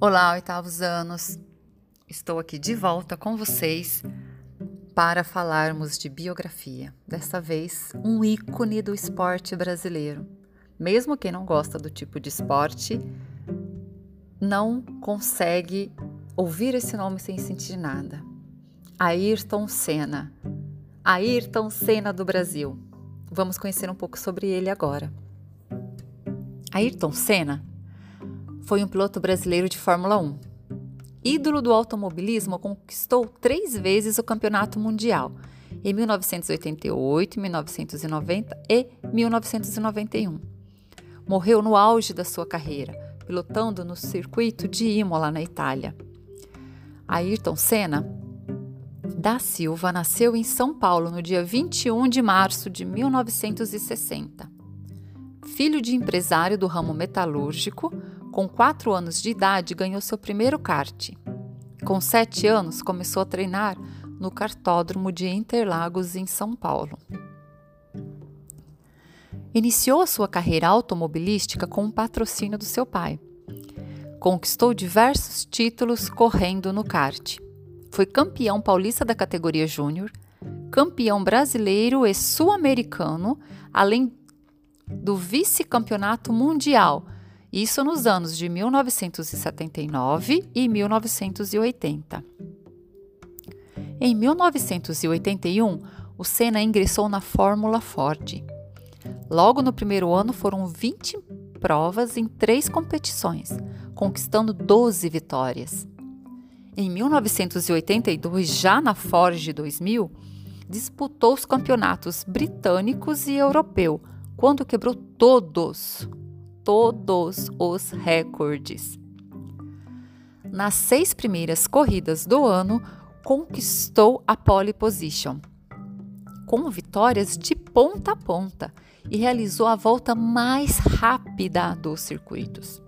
Olá, oitavos anos! Estou aqui de volta com vocês para falarmos de biografia. Desta vez, um ícone do esporte brasileiro. Mesmo quem não gosta do tipo de esporte, não consegue ouvir esse nome sem sentir nada. Ayrton Senna. Ayrton Senna do Brasil. Vamos conhecer um pouco sobre ele agora. Ayrton Senna foi um piloto brasileiro de Fórmula 1. Ídolo do automobilismo, conquistou três vezes o campeonato mundial, em 1988, 1990 e 1991. Morreu no auge da sua carreira, pilotando no circuito de Imola, na Itália. Ayrton Senna da Silva nasceu em São Paulo no dia 21 de março de 1960. Filho de empresário do ramo metalúrgico, com quatro anos de idade, ganhou seu primeiro kart. Com sete anos, começou a treinar no cartódromo de Interlagos, em São Paulo. Iniciou sua carreira automobilística com o patrocínio do seu pai. Conquistou diversos títulos correndo no kart. Foi campeão paulista da categoria júnior, campeão brasileiro e sul-americano, além do vice-campeonato mundial isso nos anos de 1979 e 1980. Em 1981, o Senna ingressou na Fórmula Ford. Logo no primeiro ano foram 20 provas em três competições, conquistando 12 vitórias. Em 1982, já na Ford 2000, disputou os campeonatos britânicos e europeu, quando quebrou todos todos os recordes. Nas seis primeiras corridas do ano, conquistou a pole position, com vitórias de ponta a ponta e realizou a volta mais rápida dos circuitos.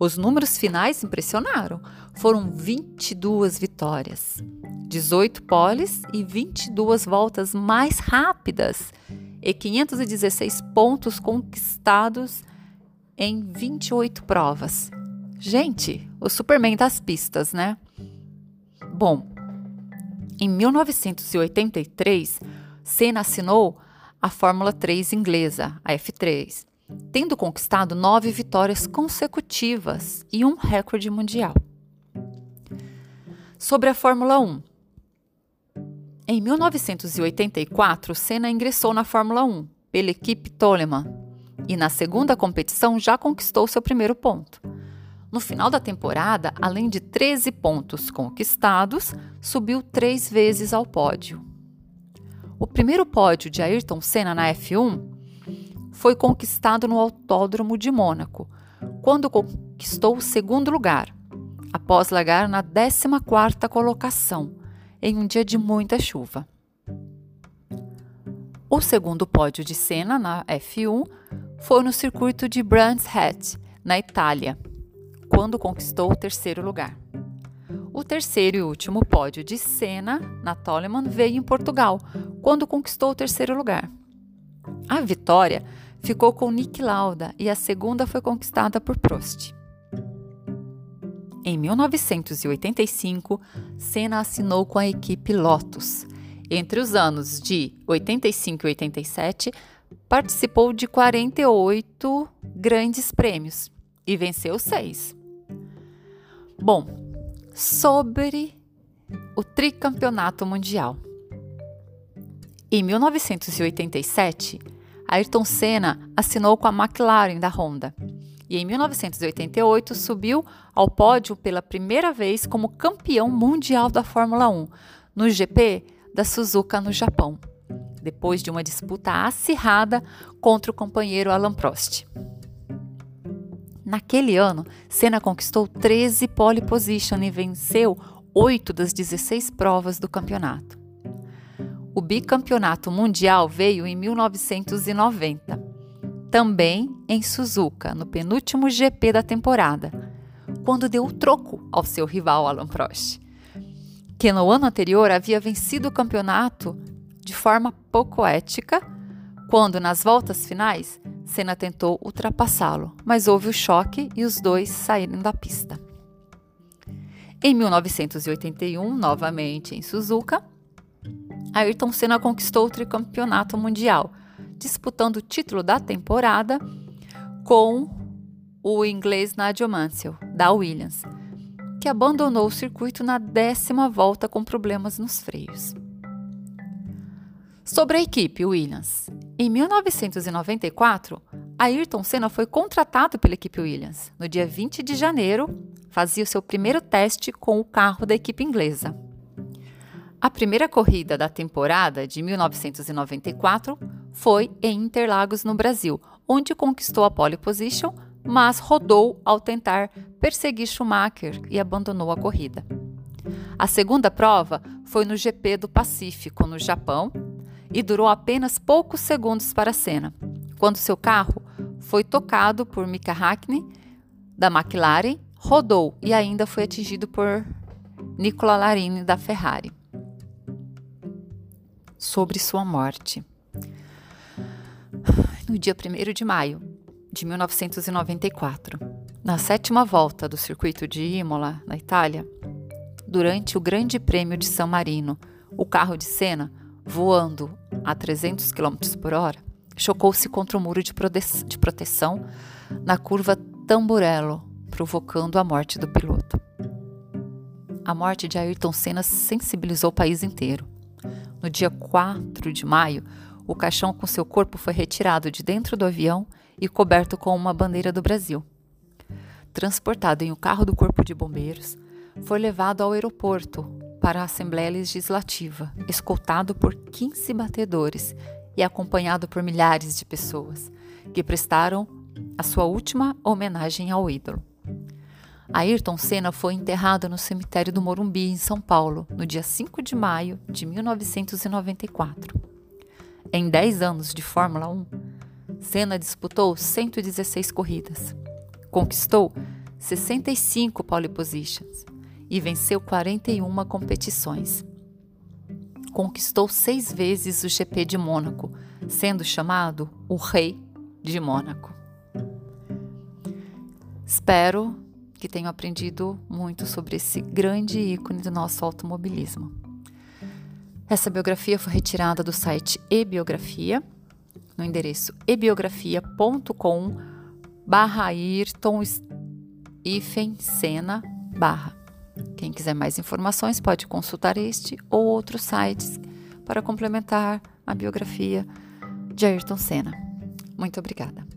Os números finais impressionaram. Foram 22 vitórias, 18 poles e 22 voltas mais rápidas e 516 pontos conquistados em 28 provas. Gente, o Superman das pistas, né? Bom, em 1983, Senna assinou a Fórmula 3 inglesa, a F3, tendo conquistado nove vitórias consecutivas e um recorde mundial. Sobre a Fórmula 1. Em 1984, Senna ingressou na Fórmula 1 pela equipe Toleman, e na segunda competição já conquistou seu primeiro ponto. No final da temporada, além de 13 pontos conquistados, subiu três vezes ao pódio. O primeiro pódio de Ayrton Senna na F1 foi conquistado no Autódromo de Mônaco, quando conquistou o segundo lugar, após largar na 14ª colocação, em um dia de muita chuva. O segundo pódio de Senna na F1 foi no circuito de Brands Hatch, na Itália, quando conquistou o terceiro lugar. O terceiro e último pódio de Senna na Toleman veio em Portugal, quando conquistou o terceiro lugar. A vitória ficou com Nick Lauda e a segunda foi conquistada por Prost. Em 1985, Senna assinou com a equipe Lotus. Entre os anos de 85 e 87, participou de 48 grandes prêmios e venceu seis. Bom, sobre o tricampeonato mundial. Em 1987, Ayrton Senna assinou com a McLaren da Honda e em 1988 subiu ao pódio pela primeira vez como campeão mundial da Fórmula 1 no GP da Suzuka no Japão depois de uma disputa acirrada contra o companheiro Alan Prost. Naquele ano, Senna conquistou 13 pole position e venceu 8 das 16 provas do campeonato. O bicampeonato mundial veio em 1990, também em Suzuka, no penúltimo GP da temporada, quando deu o troco ao seu rival Alan Prost, que no ano anterior havia vencido o campeonato de forma pouco ética, quando nas voltas finais Senna tentou ultrapassá-lo, mas houve o choque e os dois saíram da pista. Em 1981, novamente em Suzuka, Ayrton Senna conquistou o tricampeonato mundial, disputando o título da temporada com o inglês Nigel Mansell, da Williams, que abandonou o circuito na décima volta com problemas nos freios. Sobre a equipe Williams. Em 1994, Ayrton Senna foi contratado pela equipe Williams. No dia 20 de janeiro, fazia o seu primeiro teste com o carro da equipe inglesa. A primeira corrida da temporada de 1994 foi em Interlagos, no Brasil, onde conquistou a pole position, mas rodou ao tentar perseguir Schumacher e abandonou a corrida. A segunda prova foi no GP do Pacífico, no Japão, e durou apenas poucos segundos para a cena, quando seu carro foi tocado por Mika Hakkinen, da McLaren, rodou e ainda foi atingido por Nicola Larini, da Ferrari. Sobre sua morte. No dia 1 de maio de 1994, na sétima volta do circuito de Imola, na Itália, durante o Grande Prêmio de San Marino, o carro de Senna, voando a 300 km por hora, chocou-se contra o muro de, prote de proteção na curva Tamburello, provocando a morte do piloto. A morte de Ayrton Senna sensibilizou o país inteiro. No dia 4 de maio, o caixão com seu corpo foi retirado de dentro do avião e coberto com uma bandeira do Brasil. Transportado em um carro do Corpo de Bombeiros, foi levado ao aeroporto para a Assembleia Legislativa, escoltado por 15 batedores e acompanhado por milhares de pessoas que prestaram a sua última homenagem ao ídolo. Ayrton Senna foi enterrado no cemitério do Morumbi, em São Paulo, no dia 5 de maio de 1994. Em 10 anos de Fórmula 1, Senna disputou 116 corridas, conquistou 65 pole positions e venceu 41 competições conquistou seis vezes o GP de Mônaco, sendo chamado o Rei de Mônaco. Espero que tenham aprendido muito sobre esse grande ícone do nosso automobilismo. Essa biografia foi retirada do site ebiografia, no endereço ebiografia.com barra Ayrton Senna barra. Quem quiser mais informações pode consultar este ou outros sites para complementar a biografia de Ayrton Senna. Muito obrigada.